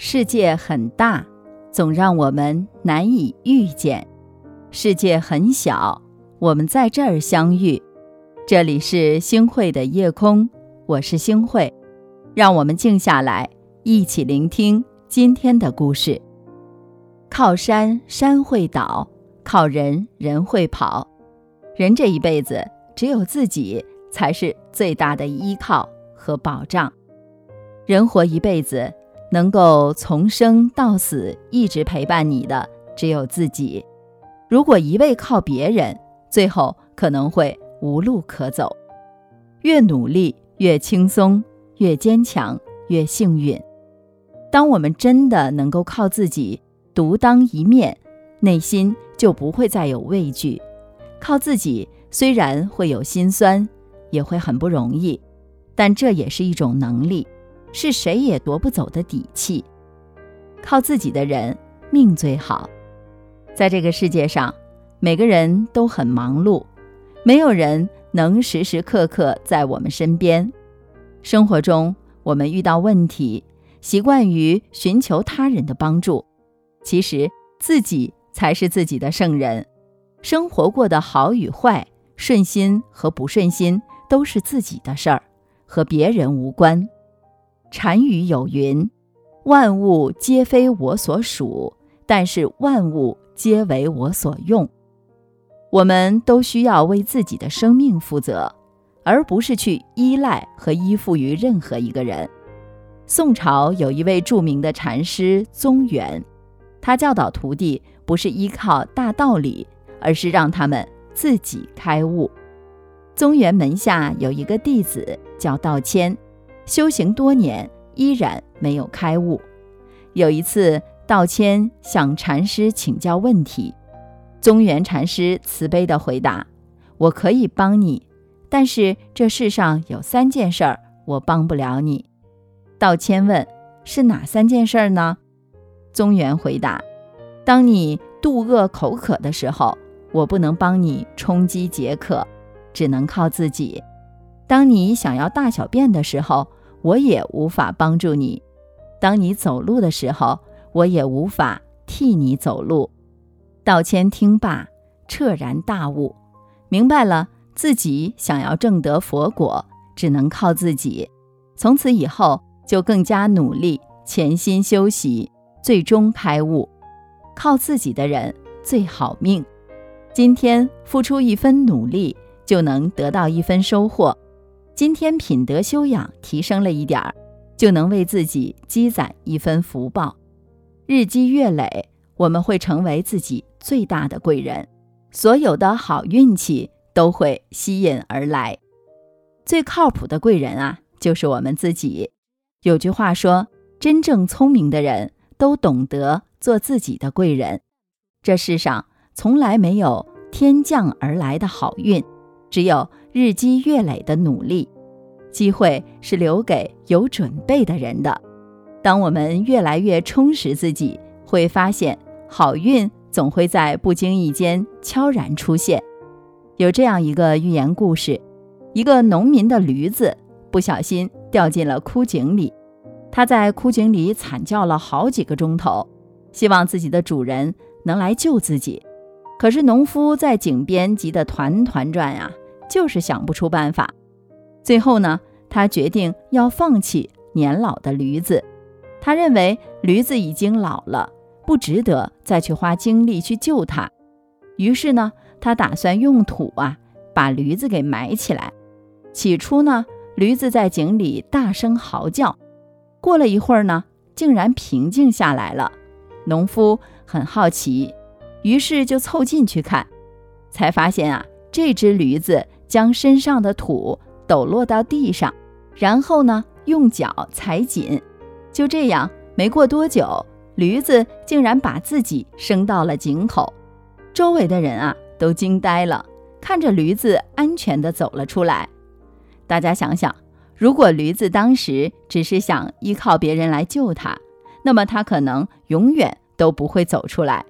世界很大，总让我们难以遇见；世界很小，我们在这儿相遇。这里是星汇的夜空，我是星汇，让我们静下来，一起聆听今天的故事。靠山山会倒，靠人人会跑。人这一辈子，只有自己才是最大的依靠和保障。人活一辈子，能够从生到死一直陪伴你的只有自己。如果一味靠别人，最后可能会无路可走。越努力越轻松，越坚强越幸运。当我们真的能够靠自己独当一面，内心就不会再有畏惧。靠自己虽然会有心酸，也会很不容易，但这也是一种能力。是谁也夺不走的底气。靠自己的人命最好。在这个世界上，每个人都很忙碌，没有人能时时刻刻在我们身边。生活中，我们遇到问题，习惯于寻求他人的帮助，其实自己才是自己的圣人。生活过得好与坏，顺心和不顺心，都是自己的事儿，和别人无关。禅语有云：“万物皆非我所属，但是万物皆为我所用。”我们都需要为自己的生命负责，而不是去依赖和依附于任何一个人。宋朝有一位著名的禅师宗元，他教导徒弟不是依靠大道理，而是让他们自己开悟。宗元门下有一个弟子叫道谦。修行多年，依然没有开悟。有一次，道谦向禅师请教问题，宗元禅师慈悲地回答：“我可以帮你，但是这世上有三件事儿我帮不了你。”道谦问：“是哪三件事儿呢？”宗元回答：“当你肚饿口渴的时候，我不能帮你充饥解渴，只能靠自己；当你想要大小便的时候，我也无法帮助你。当你走路的时候，我也无法替你走路。道谦听罢，彻然大悟，明白了自己想要证得佛果，只能靠自己。从此以后，就更加努力，潜心修习，最终开悟。靠自己的人最好命。今天付出一分努力，就能得到一分收获。今天品德修养提升了一点儿，就能为自己积攒一分福报。日积月累，我们会成为自己最大的贵人，所有的好运气都会吸引而来。最靠谱的贵人啊，就是我们自己。有句话说：“真正聪明的人都懂得做自己的贵人。”这世上从来没有天降而来的好运，只有。日积月累的努力，机会是留给有准备的人的。当我们越来越充实自己，会发现好运总会在不经意间悄然出现。有这样一个寓言故事：一个农民的驴子不小心掉进了枯井里，他在枯井里惨叫了好几个钟头，希望自己的主人能来救自己。可是农夫在井边急得团团转呀。就是想不出办法，最后呢，他决定要放弃年老的驴子。他认为驴子已经老了，不值得再去花精力去救它。于是呢，他打算用土啊把驴子给埋起来。起初呢，驴子在井里大声嚎叫，过了一会儿呢，竟然平静下来了。农夫很好奇，于是就凑近去看，才发现啊，这只驴子。将身上的土抖落到地上，然后呢，用脚踩紧。就这样，没过多久，驴子竟然把自己升到了井口。周围的人啊，都惊呆了，看着驴子安全地走了出来。大家想想，如果驴子当时只是想依靠别人来救它，那么它可能永远都不会走出来。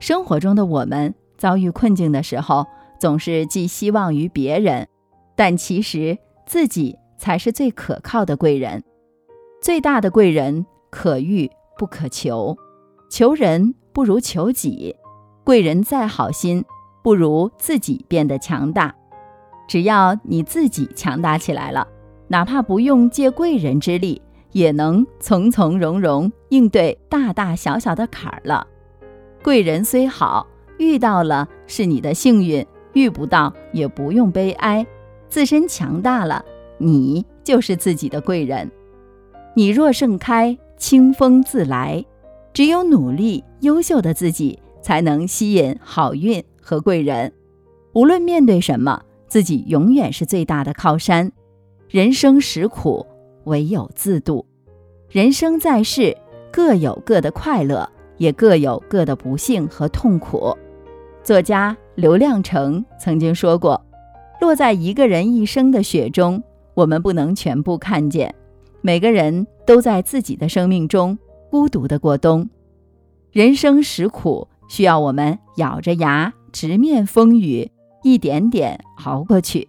生活中的我们遭遇困境的时候，总是寄希望于别人，但其实自己才是最可靠的贵人。最大的贵人可遇不可求，求人不如求己。贵人再好心，不如自己变得强大。只要你自己强大起来了，哪怕不用借贵人之力，也能从从容容应对大大小小的坎儿了。贵人虽好，遇到了是你的幸运；遇不到也不用悲哀。自身强大了，你就是自己的贵人。你若盛开，清风自来。只有努力、优秀的自己。才能吸引好运和贵人。无论面对什么，自己永远是最大的靠山。人生实苦，唯有自渡。人生在世，各有各的快乐，也各有各的不幸和痛苦。作家刘亮程曾经说过：“落在一个人一生的雪中，我们不能全部看见。每个人都在自己的生命中孤独的过冬。人生实苦。”需要我们咬着牙直面风雨，一点点熬过去。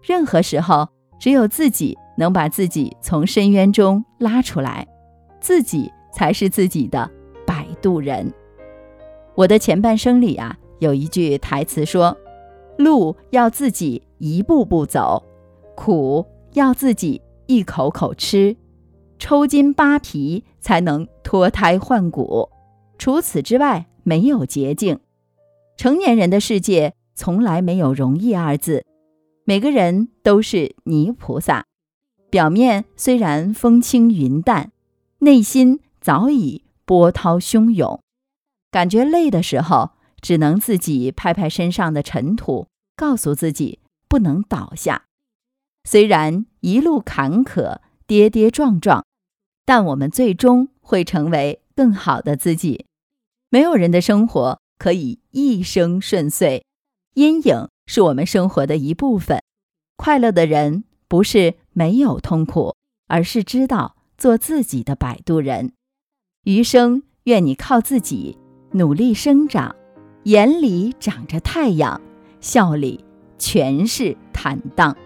任何时候，只有自己能把自己从深渊中拉出来，自己才是自己的摆渡人。我的前半生里啊，有一句台词说：“路要自己一步步走，苦要自己一口口吃，抽筋扒皮才能脱胎换骨。除此之外。”没有捷径，成年人的世界从来没有容易二字。每个人都是泥菩萨，表面虽然风轻云淡，内心早已波涛汹涌。感觉累的时候，只能自己拍拍身上的尘土，告诉自己不能倒下。虽然一路坎坷、跌跌撞撞，但我们最终会成为更好的自己。没有人的生活可以一生顺遂，阴影是我们生活的一部分。快乐的人不是没有痛苦，而是知道做自己的摆渡人。余生愿你靠自己努力生长，眼里长着太阳，笑里全是坦荡。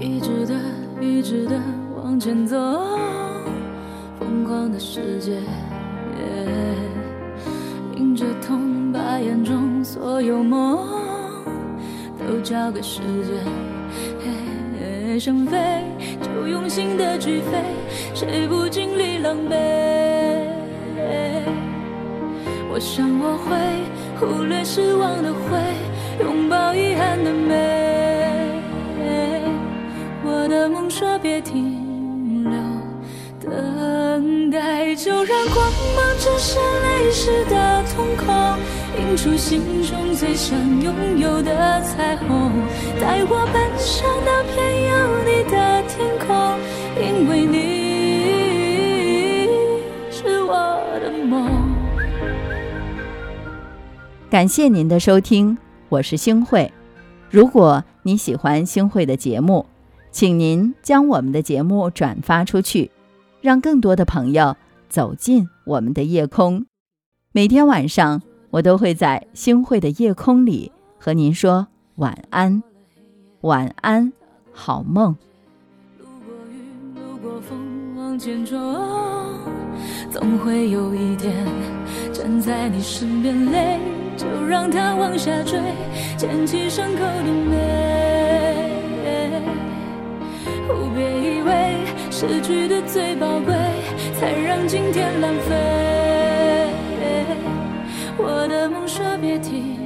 一直的，一直的往前走，疯狂的世界。迎着痛，把眼中所有梦都交给时间。想飞就用心的去飞，谁不经历狼狈？我想我会忽略失望的灰，拥抱遗憾的美。我的梦说别停留，等待就让光芒折射泪湿的。瞳孔映出心中最想拥有的彩虹，带我奔向那片有你的天空，因为你感谢您的收听，我是星慧。如果你喜欢星慧的节目，请您将我们的节目转发出去，让更多的朋友走进我们的夜空。每天晚上，我都会在星慧的夜空里和您说晚安，晚安，好梦。路过雨，路过风，往前冲，总会有一天站在你身边，泪就让它往下坠，捡起伤口的美。别以为失去的最宝贵，才让今天浪费。我的梦说别停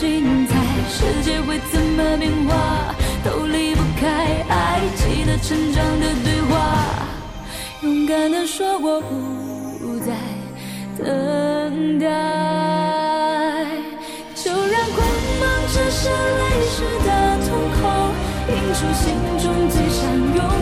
精彩。世界会怎么变化都离不开爱，记得成长的对话，勇敢的说过不再。等待。就让光芒折射泪湿的瞳孔，映出心中最想拥。